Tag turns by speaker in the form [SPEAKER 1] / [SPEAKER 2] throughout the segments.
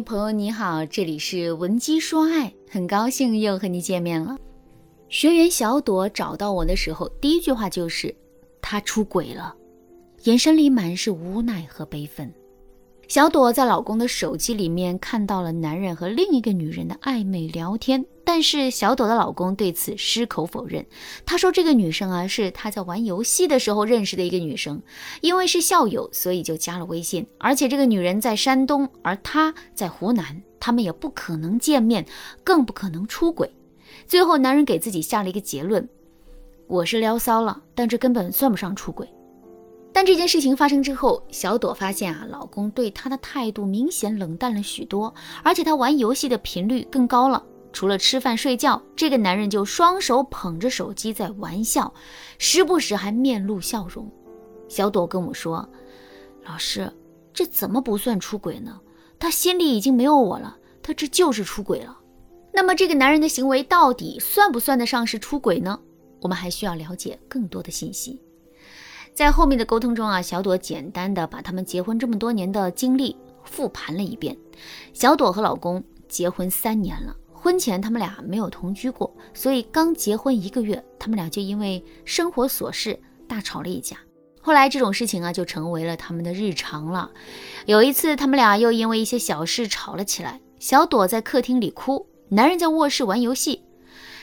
[SPEAKER 1] 朋友你好，这里是文姬说爱，很高兴又和你见面了。学员小朵找到我的时候，第一句话就是她出轨了，眼神里满是无奈和悲愤。小朵在老公的手机里面看到了男人和另一个女人的暧昧聊天，但是小朵的老公对此矢口否认。他说这个女生啊是他在玩游戏的时候认识的一个女生，因为是校友，所以就加了微信。而且这个女人在山东，而他在湖南，他们也不可能见面，更不可能出轨。最后男人给自己下了一个结论：我是撩骚了，但这根本算不上出轨。但这件事情发生之后，小朵发现啊，老公对她的态度明显冷淡了许多，而且他玩游戏的频率更高了。除了吃饭睡觉，这个男人就双手捧着手机在玩笑，时不时还面露笑容。小朵跟我说：“老师，这怎么不算出轨呢？他心里已经没有我了，他这就是出轨了。那么这个男人的行为到底算不算得上是出轨呢？我们还需要了解更多的信息。”在后面的沟通中啊，小朵简单的把他们结婚这么多年的经历复盘了一遍。小朵和老公结婚三年了，婚前他们俩没有同居过，所以刚结婚一个月，他们俩就因为生活琐事大吵了一架。后来这种事情啊，就成为了他们的日常了。有一次，他们俩又因为一些小事吵了起来，小朵在客厅里哭，男人在卧室玩游戏。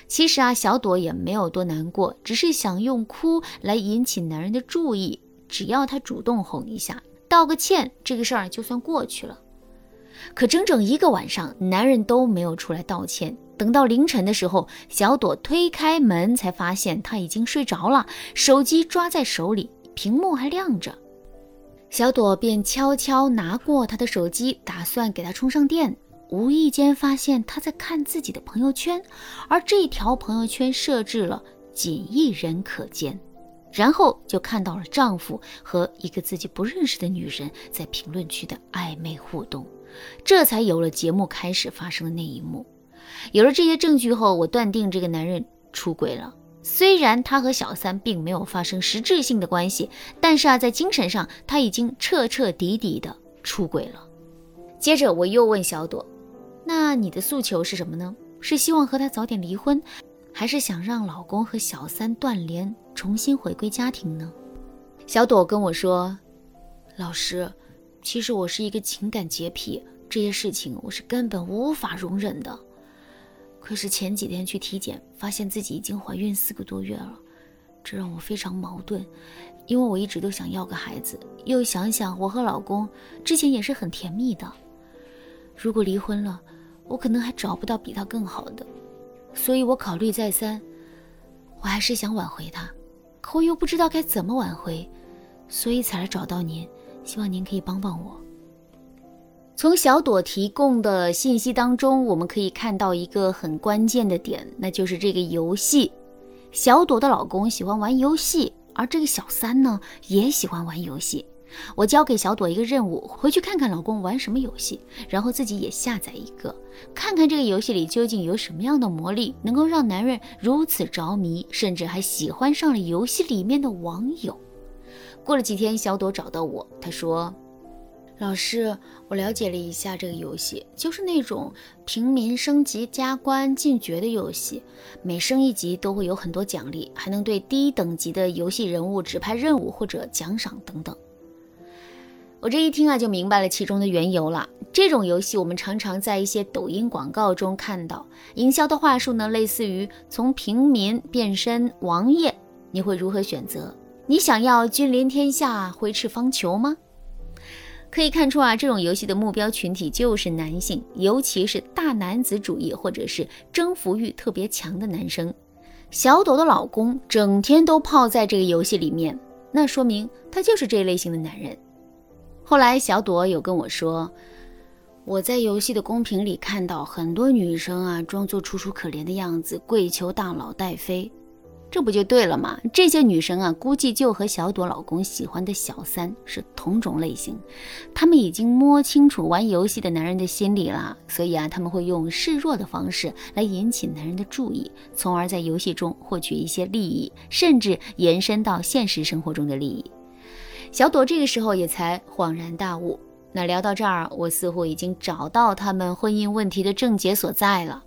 [SPEAKER 1] 其实啊，小朵也没有多难过，只是想用哭来引起男人的注意。只要他主动哄一下，道个歉，这个事儿就算过去了。可整整一个晚上，男人都没有出来道歉。等到凌晨的时候，小朵推开门，才发现他已经睡着了，手机抓在手里，屏幕还亮着。小朵便悄悄拿过他的手机，打算给他充上电。无意间发现他在看自己的朋友圈，而这条朋友圈设置了仅一人可见，然后就看到了丈夫和一个自己不认识的女人在评论区的暧昧互动，这才有了节目开始发生的那一幕。有了这些证据后，我断定这个男人出轨了。虽然他和小三并没有发生实质性的关系，但是啊，在精神上他已经彻彻底底的出轨了。接着我又问小朵。那你的诉求是什么呢？是希望和他早点离婚，还是想让老公和小三断联，重新回归家庭呢？小朵跟我说：“老师，其实我是一个情感洁癖，这些事情我是根本无法容忍的。可是前几天去体检，发现自己已经怀孕四个多月了，这让我非常矛盾，因为我一直都想要个孩子，又想想我和老公之前也是很甜蜜的，如果离婚了。”我可能还找不到比他更好的，所以我考虑再三，我还是想挽回他，可我又不知道该怎么挽回，所以才来找到您，希望您可以帮帮我。从小朵提供的信息当中，我们可以看到一个很关键的点，那就是这个游戏。小朵的老公喜欢玩游戏，而这个小三呢，也喜欢玩游戏。我交给小朵一个任务，回去看看老公玩什么游戏，然后自己也下载一个，看看这个游戏里究竟有什么样的魔力，能够让男人如此着迷，甚至还喜欢上了游戏里面的网友。过了几天，小朵找到我，她说：“老师，我了解了一下这个游戏，就是那种平民升级加官进爵的游戏，每升一级都会有很多奖励，还能对低等级的游戏人物指派任务或者奖赏等等。”我这一听啊，就明白了其中的缘由了。这种游戏我们常常在一些抖音广告中看到，营销的话术呢，类似于从平民变身王爷。你会如何选择？你想要君临天下、挥斥方遒吗？可以看出啊，这种游戏的目标群体就是男性，尤其是大男子主义或者是征服欲特别强的男生。小朵的老公整天都泡在这个游戏里面，那说明他就是这类型的男人。后来，小朵有跟我说，我在游戏的公屏里看到很多女生啊，装作楚楚可怜的样子，跪求大佬带飞，这不就对了吗？这些女生啊，估计就和小朵老公喜欢的小三是同种类型，她们已经摸清楚玩游戏的男人的心理了，所以啊，他们会用示弱的方式来引起男人的注意，从而在游戏中获取一些利益，甚至延伸到现实生活中的利益。小朵这个时候也才恍然大悟，那聊到这儿，我似乎已经找到他们婚姻问题的症结所在了。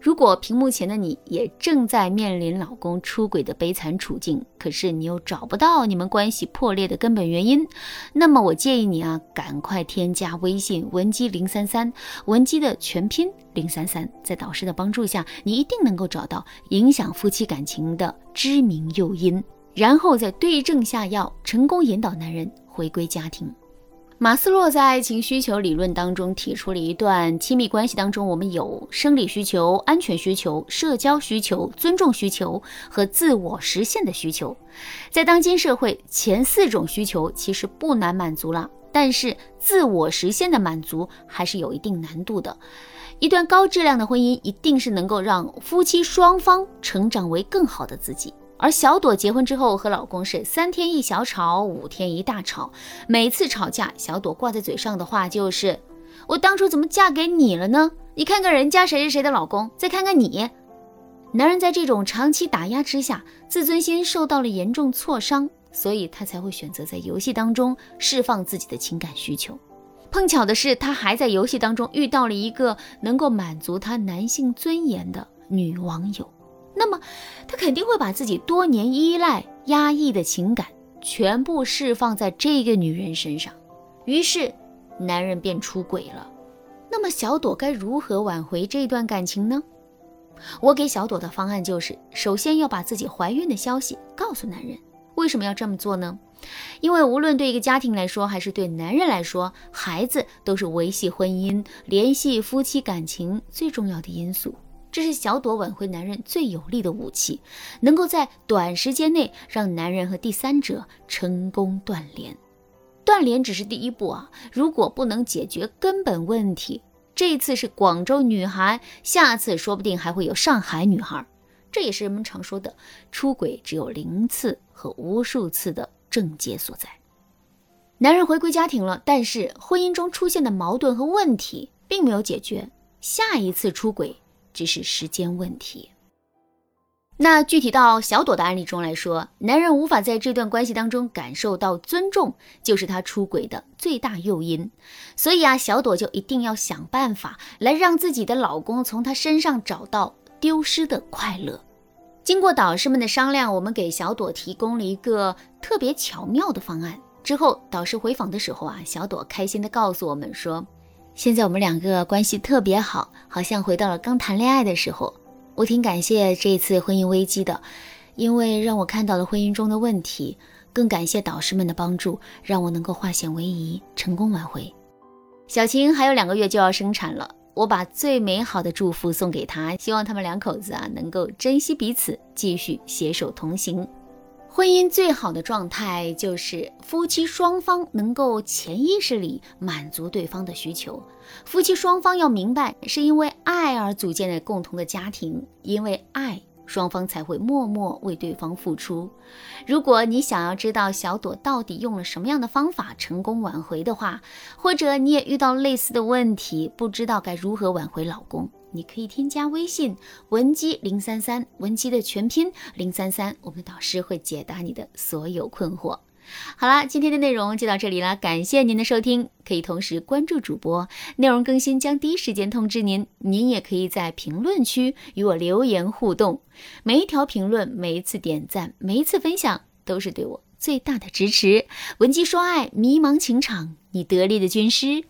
[SPEAKER 1] 如果屏幕前的你也正在面临老公出轨的悲惨处境，可是你又找不到你们关系破裂的根本原因，那么我建议你啊，赶快添加微信文姬零三三，文姬的全拼零三三，在导师的帮助下，你一定能够找到影响夫妻感情的知名诱因，然后再对症下药，成功引导男人回归家庭。马斯洛在爱情需求理论当中提出了一段亲密关系当中，我们有生理需求、安全需求、社交需求、尊重需求和自我实现的需求。在当今社会，前四种需求其实不难满足了，但是自我实现的满足还是有一定难度的。一段高质量的婚姻，一定是能够让夫妻双方成长为更好的自己。而小朵结婚之后和老公是三天一小吵，五天一大吵。每次吵架，小朵挂在嘴上的话就是：“我当初怎么嫁给你了呢？你看看人家谁谁谁的老公，再看看你。”男人在这种长期打压之下，自尊心受到了严重挫伤，所以他才会选择在游戏当中释放自己的情感需求。碰巧的是，他还在游戏当中遇到了一个能够满足他男性尊严的女网友。他肯定会把自己多年依赖、压抑的情感全部释放在这个女人身上，于是男人便出轨了。那么，小朵该如何挽回这段感情呢？我给小朵的方案就是：首先要把自己怀孕的消息告诉男人。为什么要这么做呢？因为无论对一个家庭来说，还是对男人来说，孩子都是维系婚姻、联系夫妻感情最重要的因素。这是小朵挽回男人最有力的武器，能够在短时间内让男人和第三者成功断联。断联只是第一步啊，如果不能解决根本问题，这次是广州女孩，下次说不定还会有上海女孩。这也是人们常说的出轨只有零次和无数次的症结所在。男人回归家庭了，但是婚姻中出现的矛盾和问题并没有解决，下一次出轨。只是时间问题。那具体到小朵的案例中来说，男人无法在这段关系当中感受到尊重，就是他出轨的最大诱因。所以啊，小朵就一定要想办法来让自己的老公从他身上找到丢失的快乐。经过导师们的商量，我们给小朵提供了一个特别巧妙的方案。之后导师回访的时候啊，小朵开心地告诉我们说。现在我们两个关系特别好，好像回到了刚谈恋爱的时候。我挺感谢这一次婚姻危机的，因为让我看到了婚姻中的问题。更感谢导师们的帮助，让我能够化险为夷，成功挽回。小晴还有两个月就要生产了，我把最美好的祝福送给她，希望他们两口子啊能够珍惜彼此，继续携手同行。婚姻最好的状态就是夫妻双方能够潜意识里满足对方的需求。夫妻双方要明白，是因为爱而组建的共同的家庭，因为爱，双方才会默默为对方付出。如果你想要知道小朵到底用了什么样的方法成功挽回的话，或者你也遇到类似的问题，不知道该如何挽回老公。你可以添加微信文姬零三三，文姬的全拼零三三，我们的导师会解答你的所有困惑。好啦，今天的内容就到这里啦，感谢您的收听，可以同时关注主播，内容更新将第一时间通知您。您也可以在评论区与我留言互动，每一条评论、每一次点赞、每一次分享，都是对我最大的支持。文姬说爱，迷茫情场，你得力的军师。